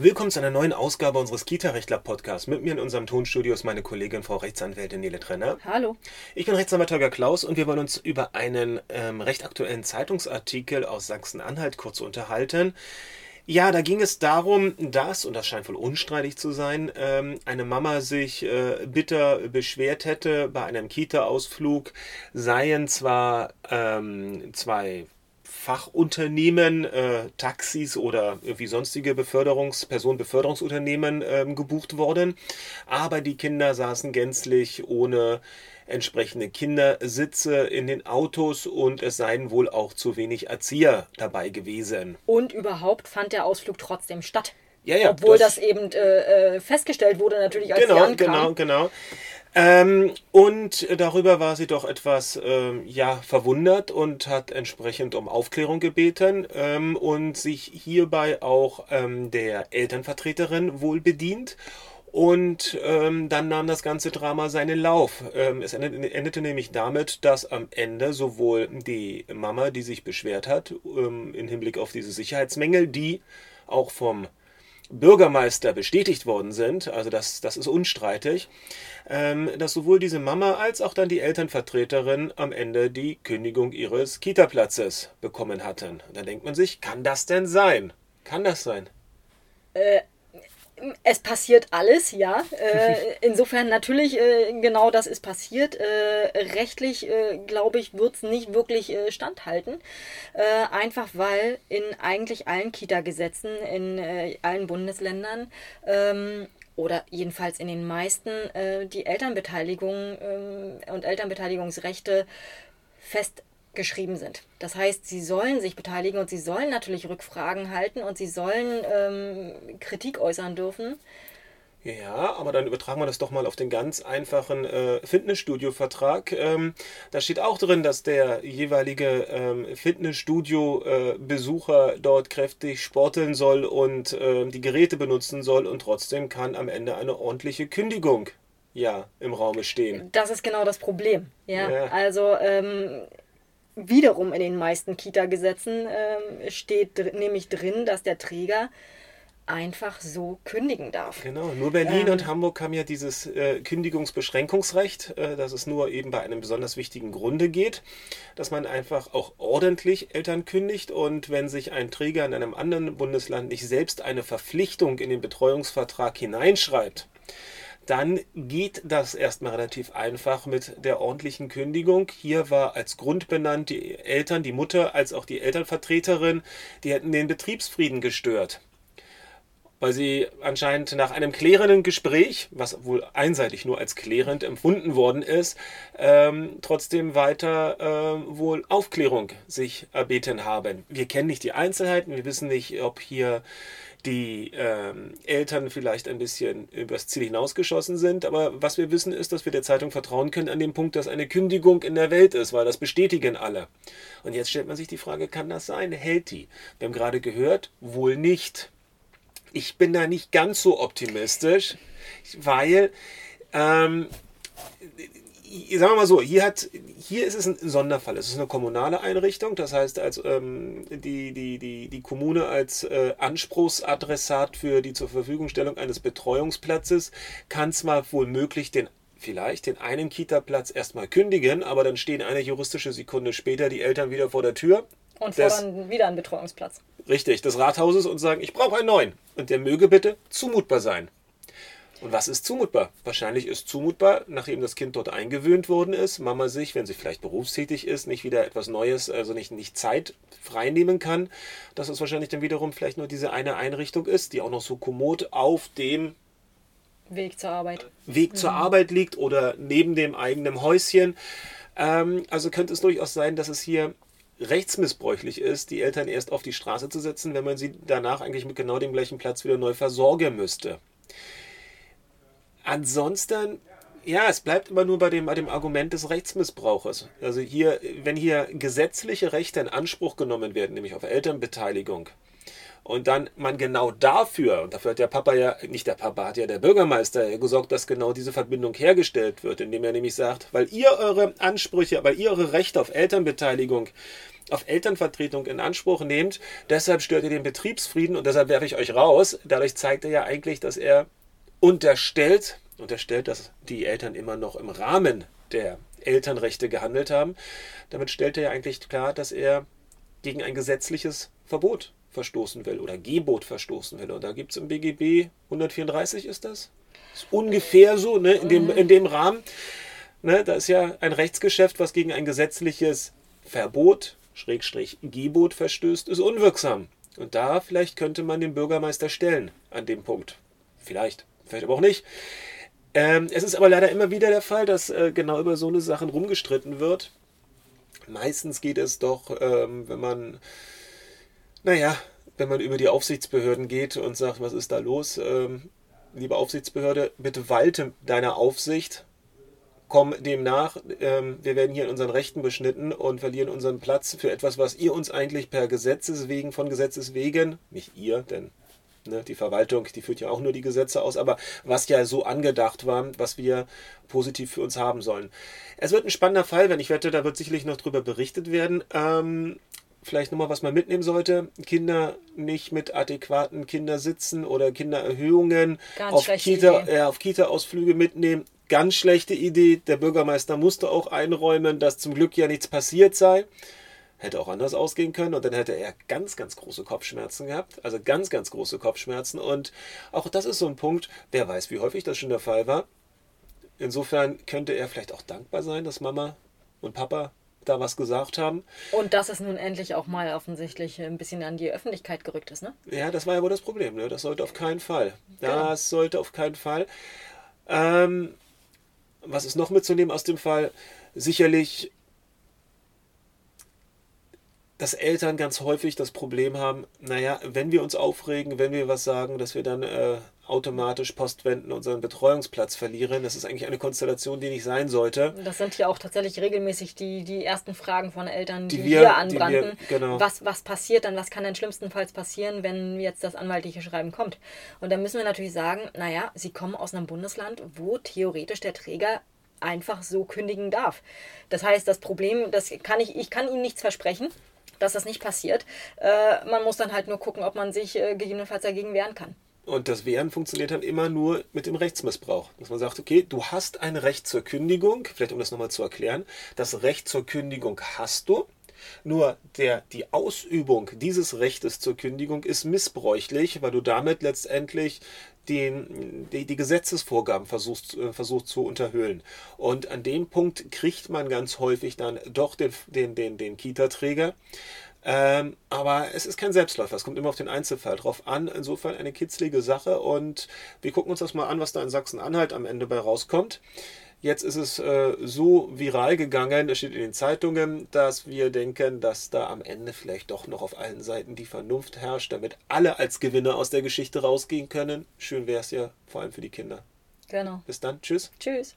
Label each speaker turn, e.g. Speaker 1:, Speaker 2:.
Speaker 1: Willkommen zu einer neuen Ausgabe unseres Kita-Rechtler-Podcasts. Mit mir in unserem Tonstudio ist meine Kollegin Frau Rechtsanwältin Nele Trenner.
Speaker 2: Hallo.
Speaker 1: Ich bin Rechtsanwalt Holger Klaus und wir wollen uns über einen ähm, recht aktuellen Zeitungsartikel aus Sachsen-Anhalt kurz unterhalten. Ja, da ging es darum, dass, und das scheint wohl unstreitig zu sein, ähm, eine Mama sich äh, bitter beschwert hätte, bei einem Kita-Ausflug seien zwar ähm, zwei Fachunternehmen, äh, Taxis oder irgendwie sonstige Beförderungs-, Personenbeförderungsunternehmen ähm, gebucht worden. Aber die Kinder saßen gänzlich ohne entsprechende Kindersitze in den Autos und es seien wohl auch zu wenig Erzieher dabei gewesen.
Speaker 2: Und überhaupt fand der Ausflug trotzdem statt.
Speaker 1: Ja, ja,
Speaker 2: Obwohl das, das eben äh, äh festgestellt wurde, natürlich als
Speaker 1: genau,
Speaker 2: sie ankam.
Speaker 1: Genau, genau. Ähm, und darüber war sie doch etwas ähm, ja, verwundert und hat entsprechend um Aufklärung gebeten ähm, und sich hierbei auch ähm, der Elternvertreterin wohl bedient. Und ähm, dann nahm das ganze Drama seinen Lauf. Ähm, es endete, endete, nämlich damit, dass am Ende sowohl die Mama, die sich beschwert hat, im Hinblick auf diese Sicherheitsmängel, die auch vom Bürgermeister bestätigt worden sind, also das, das ist unstreitig, ähm, dass sowohl diese Mama als auch dann die Elternvertreterin am Ende die Kündigung ihres Kita-Platzes bekommen hatten. Da denkt man sich, kann das denn sein? Kann das sein?
Speaker 2: Äh, es passiert alles, ja. Äh, insofern natürlich, äh, genau das ist passiert. Äh, rechtlich, äh, glaube ich, wird es nicht wirklich äh, standhalten. Äh, einfach weil in eigentlich allen Kita-Gesetzen in allen Bundesländern ähm, oder jedenfalls in den meisten die Elternbeteiligung ähm, und Elternbeteiligungsrechte fest geschrieben sind. Das heißt, sie sollen sich beteiligen und sie sollen natürlich Rückfragen halten und sie sollen ähm, Kritik äußern dürfen.
Speaker 1: Ja, aber dann übertragen wir das doch mal auf den ganz einfachen äh, Fitnessstudio-Vertrag. Ähm, da steht auch drin, dass der jeweilige ähm, Fitnessstudio-Besucher äh, dort kräftig sporteln soll und äh, die Geräte benutzen soll und trotzdem kann am Ende eine ordentliche Kündigung ja im Raume stehen.
Speaker 2: Das ist genau das Problem. Ja, ja. also ähm, wiederum in den meisten Kita-Gesetzen äh, steht dr nämlich drin, dass der Träger einfach so kündigen darf.
Speaker 1: Genau, nur Berlin ähm, und Hamburg haben ja dieses äh, Kündigungsbeschränkungsrecht, äh, dass es nur eben bei einem besonders wichtigen Grunde geht, dass man einfach auch ordentlich Eltern kündigt und wenn sich ein Träger in einem anderen Bundesland nicht selbst eine Verpflichtung in den Betreuungsvertrag hineinschreibt, dann geht das erstmal relativ einfach mit der ordentlichen Kündigung. Hier war als Grund benannt die Eltern, die Mutter als auch die Elternvertreterin, die hätten den Betriebsfrieden gestört. Weil sie anscheinend nach einem klärenden Gespräch, was wohl einseitig nur als klärend empfunden worden ist, ähm, trotzdem weiter äh, wohl Aufklärung sich erbeten haben. Wir kennen nicht die Einzelheiten, wir wissen nicht, ob hier die ähm, Eltern vielleicht ein bisschen übers Ziel hinausgeschossen sind. Aber was wir wissen ist, dass wir der Zeitung vertrauen können an dem Punkt, dass eine Kündigung in der Welt ist, weil das bestätigen alle. Und jetzt stellt man sich die Frage, kann das sein? Hält die? Wir haben gerade gehört, wohl nicht. Ich bin da nicht ganz so optimistisch, weil ähm, sagen wir mal so, hier, hat, hier ist es ein Sonderfall. Es ist eine kommunale Einrichtung, das heißt, als, ähm, die, die, die, die Kommune als äh, Anspruchsadressat für die zur Verfügungstellung eines Betreuungsplatzes kann zwar wohl möglich den vielleicht den einen Kita-Platz erstmal kündigen, aber dann stehen eine juristische Sekunde später die Eltern wieder vor der Tür.
Speaker 2: Und fordern des, wieder einen Betreuungsplatz.
Speaker 1: Richtig, des Rathauses und sagen, ich brauche einen neuen. Und der möge bitte zumutbar sein. Und was ist zumutbar? Wahrscheinlich ist zumutbar, nachdem das Kind dort eingewöhnt worden ist, Mama sich, wenn sie vielleicht berufstätig ist, nicht wieder etwas Neues, also nicht, nicht Zeit freinehmen kann, dass es wahrscheinlich dann wiederum vielleicht nur diese eine Einrichtung ist, die auch noch so kommod auf dem
Speaker 2: Weg zur Arbeit.
Speaker 1: Weg zur mhm. Arbeit liegt oder neben dem eigenen Häuschen. Ähm, also könnte es durchaus sein, dass es hier rechtsmissbräuchlich ist, die Eltern erst auf die Straße zu setzen, wenn man sie danach eigentlich mit genau dem gleichen Platz wieder neu versorgen müsste. Ansonsten, ja, es bleibt immer nur bei dem, bei dem Argument des Rechtsmissbrauches. Also hier, wenn hier gesetzliche Rechte in Anspruch genommen werden, nämlich auf Elternbeteiligung, und dann man genau dafür, und dafür hat der Papa ja, nicht der Papa, hat ja der Bürgermeister gesorgt, dass genau diese Verbindung hergestellt wird, indem er nämlich sagt, weil ihr eure Ansprüche, weil ihr eure Rechte auf Elternbeteiligung auf Elternvertretung in Anspruch nehmt, deshalb stört ihr den Betriebsfrieden und deshalb werfe ich euch raus. Dadurch zeigt er ja eigentlich, dass er unterstellt, unterstellt, dass die Eltern immer noch im Rahmen der Elternrechte gehandelt haben. Damit stellt er ja eigentlich klar, dass er gegen ein gesetzliches Verbot verstoßen will oder Gebot verstoßen will. Und da gibt es im BGB 134 ist das? Ist ungefähr so, ne, in, dem, in dem Rahmen. Ne, da ist ja ein Rechtsgeschäft, was gegen ein gesetzliches Verbot, Schrägstrich Gebot verstößt, ist unwirksam. Und da vielleicht könnte man den Bürgermeister stellen an dem Punkt. Vielleicht, vielleicht aber auch nicht. Ähm, es ist aber leider immer wieder der Fall, dass äh, genau über so eine Sachen rumgestritten wird. Meistens geht es doch, ähm, wenn man naja, wenn man über die Aufsichtsbehörden geht und sagt, was ist da los? Ähm, liebe Aufsichtsbehörde, bitte walte deiner Aufsicht, komm dem nach. Ähm, wir werden hier in unseren Rechten beschnitten und verlieren unseren Platz für etwas, was ihr uns eigentlich per Gesetzes wegen, von Gesetzes wegen, nicht ihr, denn ne, die Verwaltung, die führt ja auch nur die Gesetze aus, aber was ja so angedacht war, was wir positiv für uns haben sollen. Es wird ein spannender Fall, wenn ich wette, da wird sicherlich noch drüber berichtet werden. Ähm, vielleicht nochmal, was man mitnehmen sollte. Kinder nicht mit adäquaten Kindersitzen oder Kindererhöhungen auf Kita, äh, auf Kita-Ausflüge mitnehmen. Ganz schlechte Idee. Der Bürgermeister musste auch einräumen, dass zum Glück ja nichts passiert sei. Hätte auch anders ausgehen können und dann hätte er ganz, ganz große Kopfschmerzen gehabt. Also ganz, ganz große Kopfschmerzen. Und auch das ist so ein Punkt, wer weiß, wie häufig das schon der Fall war. Insofern könnte er vielleicht auch dankbar sein, dass Mama und Papa da was gesagt haben.
Speaker 2: Und dass es nun endlich auch mal offensichtlich ein bisschen an die Öffentlichkeit gerückt ist, ne?
Speaker 1: Ja, das war ja wohl das Problem, ne? Das sollte auf keinen Fall. Genau. Das sollte auf keinen Fall. Ähm, was ist noch mitzunehmen aus dem Fall? Sicherlich, dass Eltern ganz häufig das Problem haben, naja, wenn wir uns aufregen, wenn wir was sagen, dass wir dann äh, automatisch postwenden unseren Betreuungsplatz verlieren. Das ist eigentlich eine Konstellation, die nicht sein sollte.
Speaker 2: Das sind ja auch tatsächlich regelmäßig die, die ersten Fragen von Eltern, die, die wir, hier anbranden. Wir, genau. was, was passiert dann? Was kann denn schlimmstenfalls passieren, wenn jetzt das anwaltliche Schreiben kommt? Und da müssen wir natürlich sagen, naja, sie kommen aus einem Bundesland, wo theoretisch der Träger einfach so kündigen darf. Das heißt, das Problem, das kann ich, ich kann Ihnen nichts versprechen dass das nicht passiert. Äh, man muss dann halt nur gucken, ob man sich äh, gegebenenfalls dagegen wehren kann.
Speaker 1: Und das Wehren funktioniert dann immer nur mit dem Rechtsmissbrauch. Dass man sagt, okay, du hast ein Recht zur Kündigung, vielleicht um das nochmal zu erklären, das Recht zur Kündigung hast du. Nur der, die Ausübung dieses Rechtes zur Kündigung ist missbräuchlich, weil du damit letztendlich den, die, die Gesetzesvorgaben versuchst, äh, versuchst zu unterhöhlen. Und an dem Punkt kriegt man ganz häufig dann doch den, den, den, den Kita-Träger ähm, aber es ist kein Selbstläufer. Es kommt immer auf den Einzelfall drauf an. Insofern eine kitzlige Sache. Und wir gucken uns das mal an, was da in Sachsen-Anhalt am Ende bei rauskommt. Jetzt ist es äh, so viral gegangen, es steht in den Zeitungen, dass wir denken, dass da am Ende vielleicht doch noch auf allen Seiten die Vernunft herrscht, damit alle als Gewinner aus der Geschichte rausgehen können. Schön wäre es ja, vor allem für die Kinder.
Speaker 2: Genau.
Speaker 1: Bis dann. Tschüss.
Speaker 2: Tschüss.